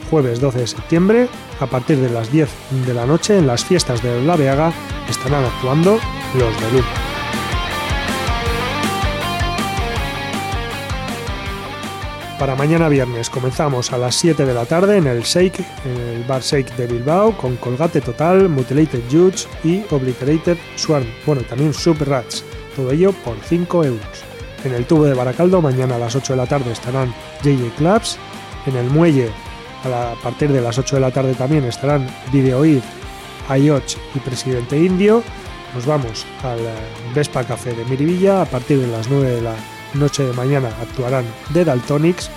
Speaker 1: jueves 12 de septiembre, a partir de las 10 de la noche en las fiestas de La Veaga estarán actuando los de. Para mañana viernes comenzamos a las 7 de la tarde en el Shake, en el Bar Shake de Bilbao, con Colgate Total, Mutilated Judge y Obliterated Swarm. Bueno, también Sub Rats. Todo ello por 5 euros. En el tubo de Baracaldo, mañana a las 8 de la tarde estarán JJ Clubs. En el muelle, a, partir de las 8 de la tarde también estarán Videoid, IOCH y Presidente Indio. Nos vamos al Vespa Café de Miribilla a partir de las 9 de la noche de mañana actuarán The Daltonics,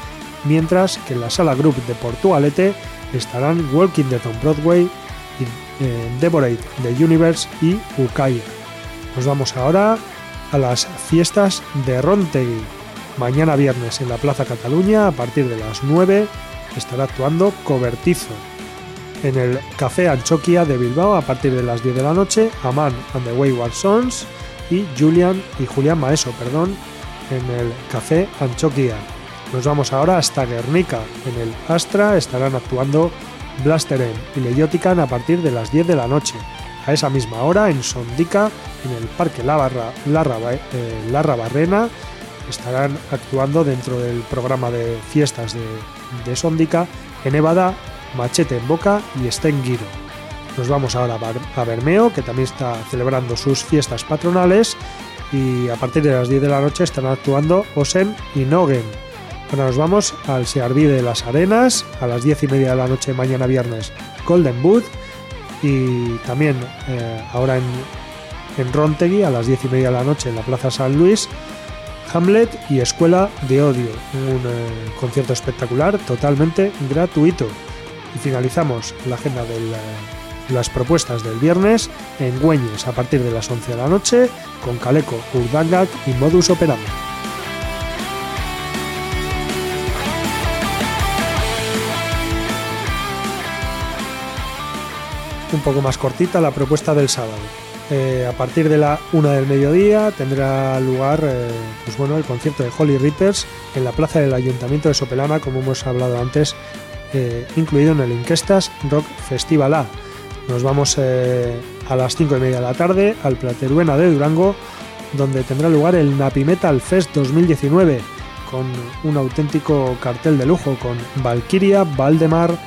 Speaker 1: mientras que en la sala group de Portugalete estarán Walking Dead on Broadway, eh, Devorate the Universe y Ukaya. Nos vamos ahora a las fiestas de Rontegui. Mañana viernes en la Plaza Cataluña, a partir de las 9, estará actuando Cobertizo. En el Café Anchoquia de Bilbao, a partir de las 10 de la noche, Aman and the Wayward Sons y Julian y Julián Maeso, perdón, en el Café Anchoquia. Nos vamos ahora hasta Guernica. En el Astra estarán actuando Blasteren y Leyotican a partir de las 10 de la noche. A esa misma hora, en Sondica, en el Parque La, Barra, Barrena, estarán actuando dentro del programa de fiestas de, de Sondica en Evada, Machete en Boca y Stenguiro. Nos vamos ahora a Bermeo, que también está celebrando sus fiestas patronales, y a partir de las 10 de la noche están actuando Osen y Nogen. Ahora nos vamos al Searví de las Arenas a las 10 y media de la noche mañana viernes Golden Boot y también eh, ahora en, en Rontegui a las 10 y media de la noche en la Plaza San Luis Hamlet y Escuela de Odio, un eh, concierto espectacular totalmente gratuito. Y finalizamos la agenda del eh, las propuestas del viernes en Güeñes a partir de las 11 de la noche con Caleco, Urdangak y Modus Operandi. Un poco más cortita la propuesta del sábado. Eh, a partir de la una del mediodía tendrá lugar eh, pues bueno, el concierto de Holly Rippers en la plaza del Ayuntamiento de Sopelana, como hemos hablado antes, eh, incluido en el Inquestas Rock Festival A nos vamos eh, a las 5 y media de la tarde al Plateruena de Durango, donde tendrá lugar el Napi Metal Fest 2019, con un auténtico cartel de lujo con Valkyria, Valdemar,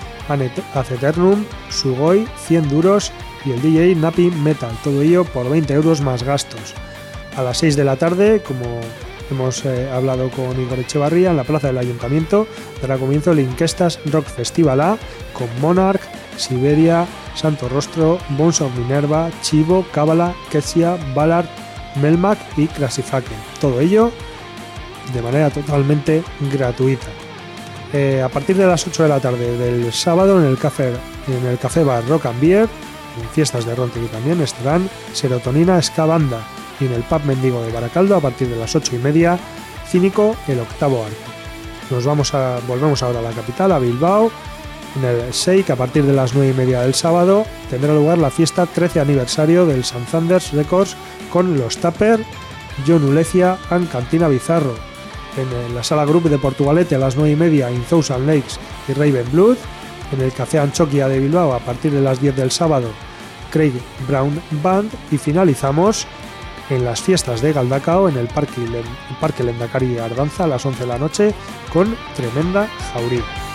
Speaker 1: Aceternum, Sugoi, 100 duros y el DJ Napi Metal, todo ello por 20 euros más gastos. A las 6 de la tarde, como hemos eh, hablado con Igor Echevarría, en la plaza del Ayuntamiento, dará comienzo el Inquestas Rock Festival A con Monarch, Siberia, Santo Rostro, Bones of Minerva, Chivo, Cábala, Ketsia, Ballard, Melmac y Classifaken. Todo ello de manera totalmente gratuita. Eh, a partir de las 8 de la tarde del sábado en el café, en el café bar Rock and Beer, en fiestas de Rontegui también estarán Serotonina Ska Banda y en el pub Mendigo de Baracaldo a partir de las 8 y media, Cínico el octavo arte. Nos vamos a, volvemos ahora a la capital, a Bilbao, en el Sheik a partir de las 9 y media del sábado tendrá lugar la fiesta 13 aniversario del San Sanders Records con los Tapper, John Ulecia y Cantina Bizarro. En la sala Group de Portugalete a las 9 y media In Thousand Lakes y Raven Blood. En el Café Anchoquia de Bilbao a partir de las 10 del sábado Craig Brown Band. Y finalizamos en las fiestas de Galdacao en el Parque, el Parque Ardanza a las 11 de la noche con tremenda jauría.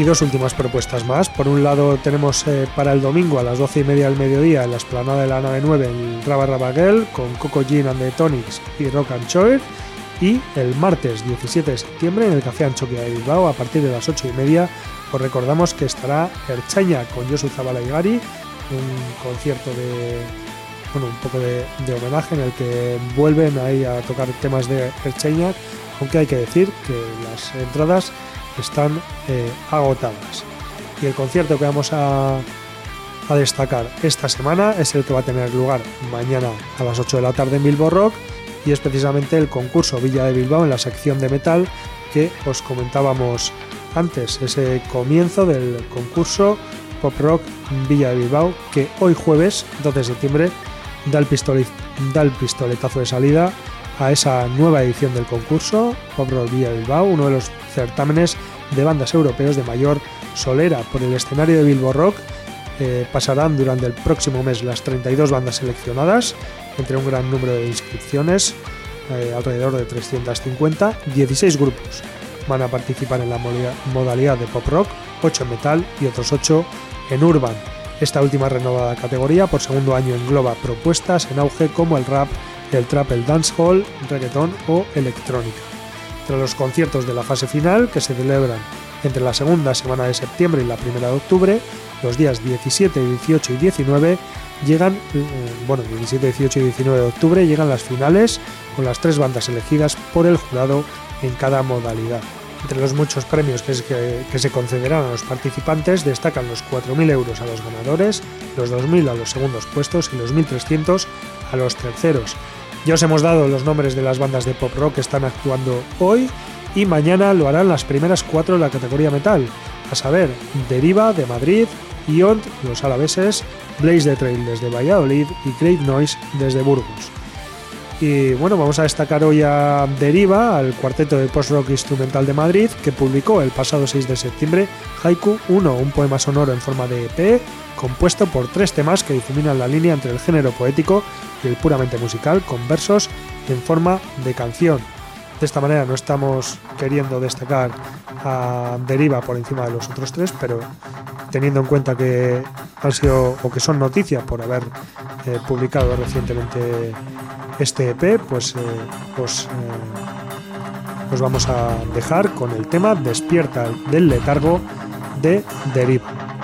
Speaker 1: Y dos últimas propuestas más. Por un lado tenemos eh, para el domingo a las 12 y media del mediodía en la esplanada de la nave 9 el Raba Rabaguel con Coco Gin and the Tonics y Rock and Choir. Y el martes 17 de septiembre en el Café Anchoquia de Bilbao a partir de las 8 y media os recordamos que estará Erchaña con Josu Zabala y Gary, un concierto de bueno, un poco de, homenaje en el que vuelven ahí a tocar temas de Erchaña, aunque hay que decir que las entradas están eh, agotadas. Y el concierto que vamos a, a, destacar esta semana es el que va a tener lugar mañana a las 8 de la tarde en Bilbo Rock y es precisamente el concurso Villa de Bilbao en la sección de metal que os comentábamos antes, ese comienzo del concurso Pop Rock Villa de Bilbao que hoy jueves 12 de septiembre da el, da el pistoletazo de salida a esa nueva edición del concurso Pop Rock Villa de Bilbao, uno de los certámenes de bandas europeos de mayor solera por el escenario de Bilbo Rock. Eh, pasarán durante el próximo mes las 32 bandas seleccionadas, entre un gran número de inscripciones, eh, alrededor de 350, 16 grupos van a participar en la modalidad de pop rock, 8 en metal y otros 8 en urban. Esta última renovada categoría por segundo año engloba propuestas en auge como el rap, el trap, el dancehall, reggaeton o electrónica los conciertos de la fase final, que se celebran entre la segunda semana de septiembre y la primera de octubre, los días 17, 18 y 19 llegan, eh, bueno, 17, 18 y 19 de octubre llegan las finales con las tres bandas elegidas por el jurado en cada modalidad. Entre los muchos premios que, que se concederán a los participantes destacan los 4.000 euros a los ganadores, los 2.000 a los segundos puestos y los 1.300 a los terceros. Ya os hemos dado los nombres de las bandas de pop rock que están actuando hoy y mañana lo harán las primeras cuatro de la categoría metal, a saber, Deriva de Madrid, Iont, los alaveses, Blaze de Trail desde Valladolid y Great Noise desde Burgos. Y bueno, vamos a destacar hoy a Deriva, al cuarteto de post-rock instrumental de Madrid, que publicó el pasado 6 de septiembre Haiku 1, un poema sonoro en forma de EP, compuesto por tres temas que difuminan la línea entre el género poético y el puramente musical, con versos en forma de canción. De esta manera no estamos queriendo destacar a Deriva por encima de los otros tres, pero teniendo en cuenta que han sido o que son noticias por haber eh, publicado recientemente este EP, pues eh, eh, os vamos a dejar con el tema Despierta del letargo de Deriva.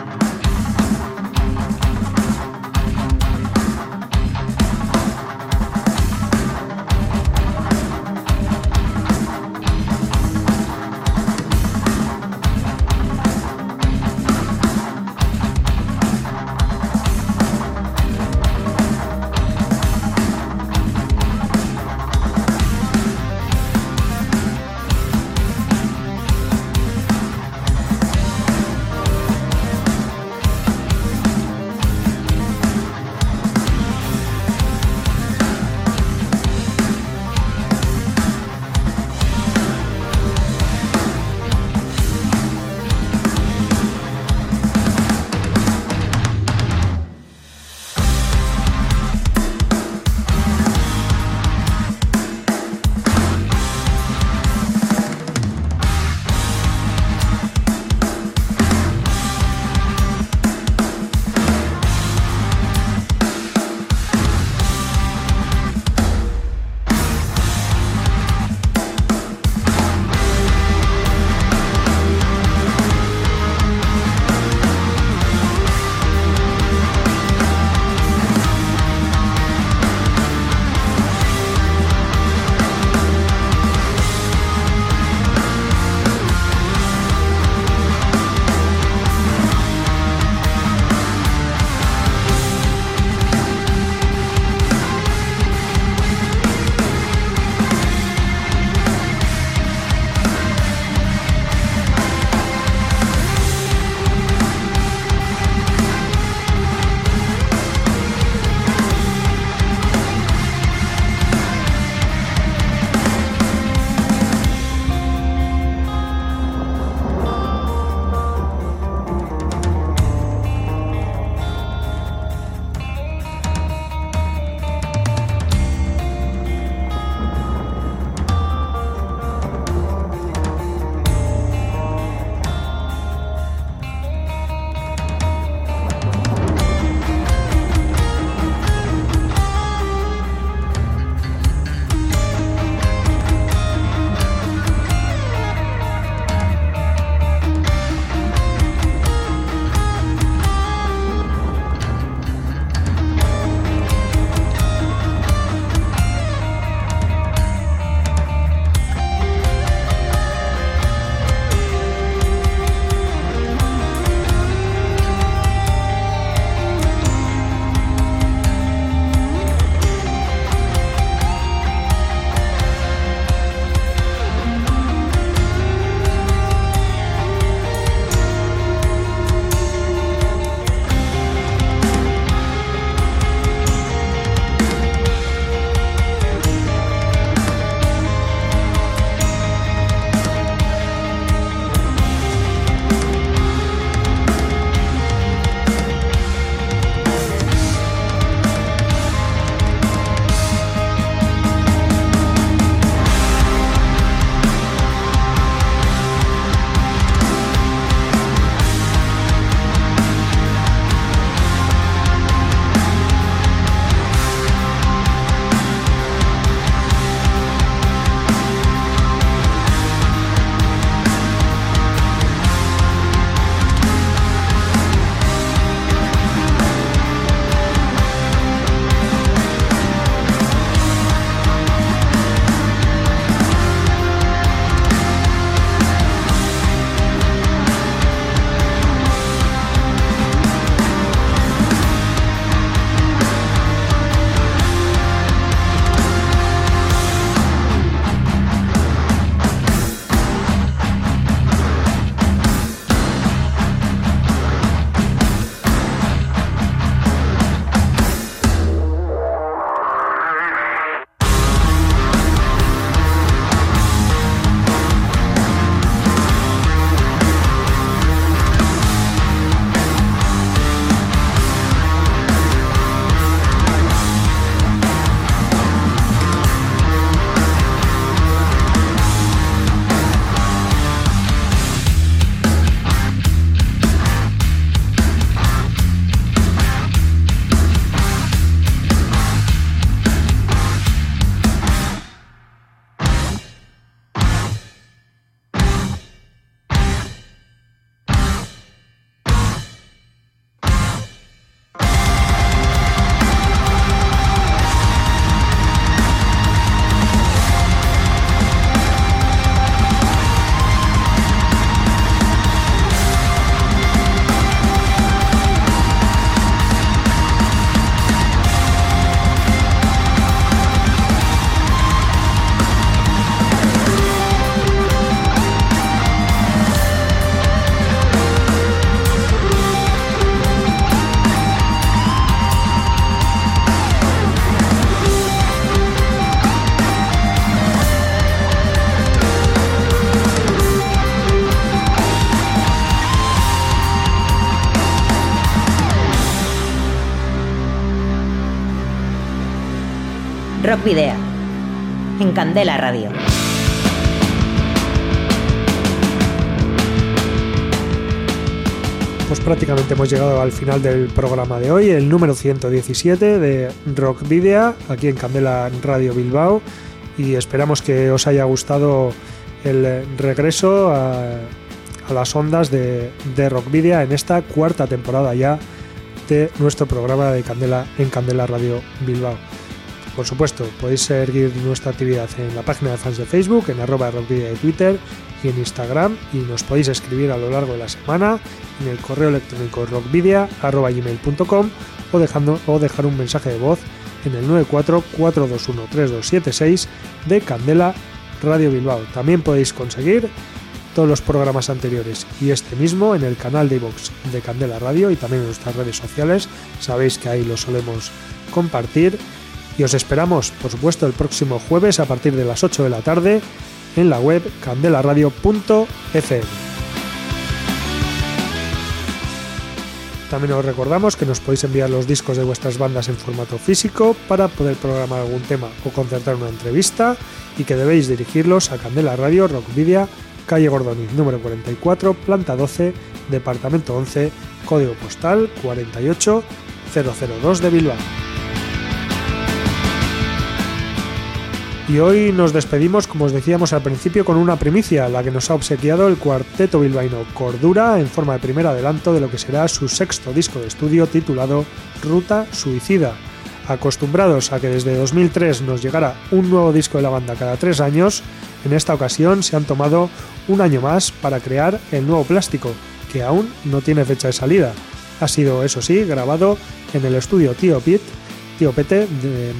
Speaker 2: Video. En Candela Radio.
Speaker 1: Pues prácticamente hemos llegado al final del programa de hoy, el número 117 de Rock Video, aquí en Candela Radio Bilbao. Y esperamos que os haya gustado el regreso a, las ondas de, de Rock Video en esta cuarta temporada ya de nuestro programa de Candela en Candela Radio Bilbao. Por supuesto, podéis seguir nuestra actividad en la página de fans de Facebook, en arroba rockvidia de Twitter y en Instagram y nos podéis escribir a lo largo de la semana en el correo electrónico rockvidia.gmail.com o, dejando, o dejar un mensaje de voz en el 944213276 de Candela Radio Bilbao. También podéis conseguir todos los programas anteriores y este mismo en el canal de iVox de Candela Radio y también en nuestras redes sociales. Sabéis que ahí lo solemos compartir y os esperamos, por supuesto, el próximo jueves a partir de las 8 de la tarde en la web candelaradio.fm. También os recordamos que nos podéis enviar los discos de vuestras bandas en formato físico para poder programar algún tema o concertar una entrevista y que debéis dirigirlos a Candela Radio Rockvidia calle Gordoni, número 44, planta 12, departamento 11, código postal 48002 de Bilbao. Y hoy nos despedimos, como os decíamos al principio, con una primicia, la que nos ha obsequiado el cuarteto bilbaíno Cordura en forma de primer adelanto de lo que será su sexto disco de estudio titulado Ruta Suicida. Acostumbrados a que desde 2003 nos llegara un nuevo disco de la banda cada tres años, en esta ocasión se han tomado un año más para crear el nuevo plástico, que aún no tiene fecha de salida. Ha sido, eso sí, grabado en el estudio Tío Pit, Tío Pete,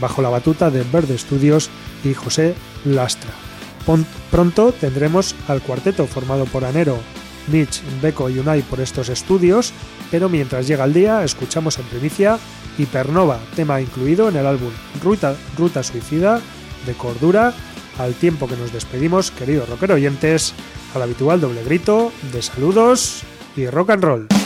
Speaker 1: bajo la batuta de Verde Studios y José Lastra. Pronto tendremos al cuarteto formado por Anero, Mitch, Beco y Unai por estos estudios, pero mientras llega el día escuchamos en primicia Hipernova, tema incluido en el álbum Ruta, Ruta Suicida de Cordura, al tiempo que nos despedimos, queridos rocker oyentes, al habitual doble grito de saludos y rock and roll.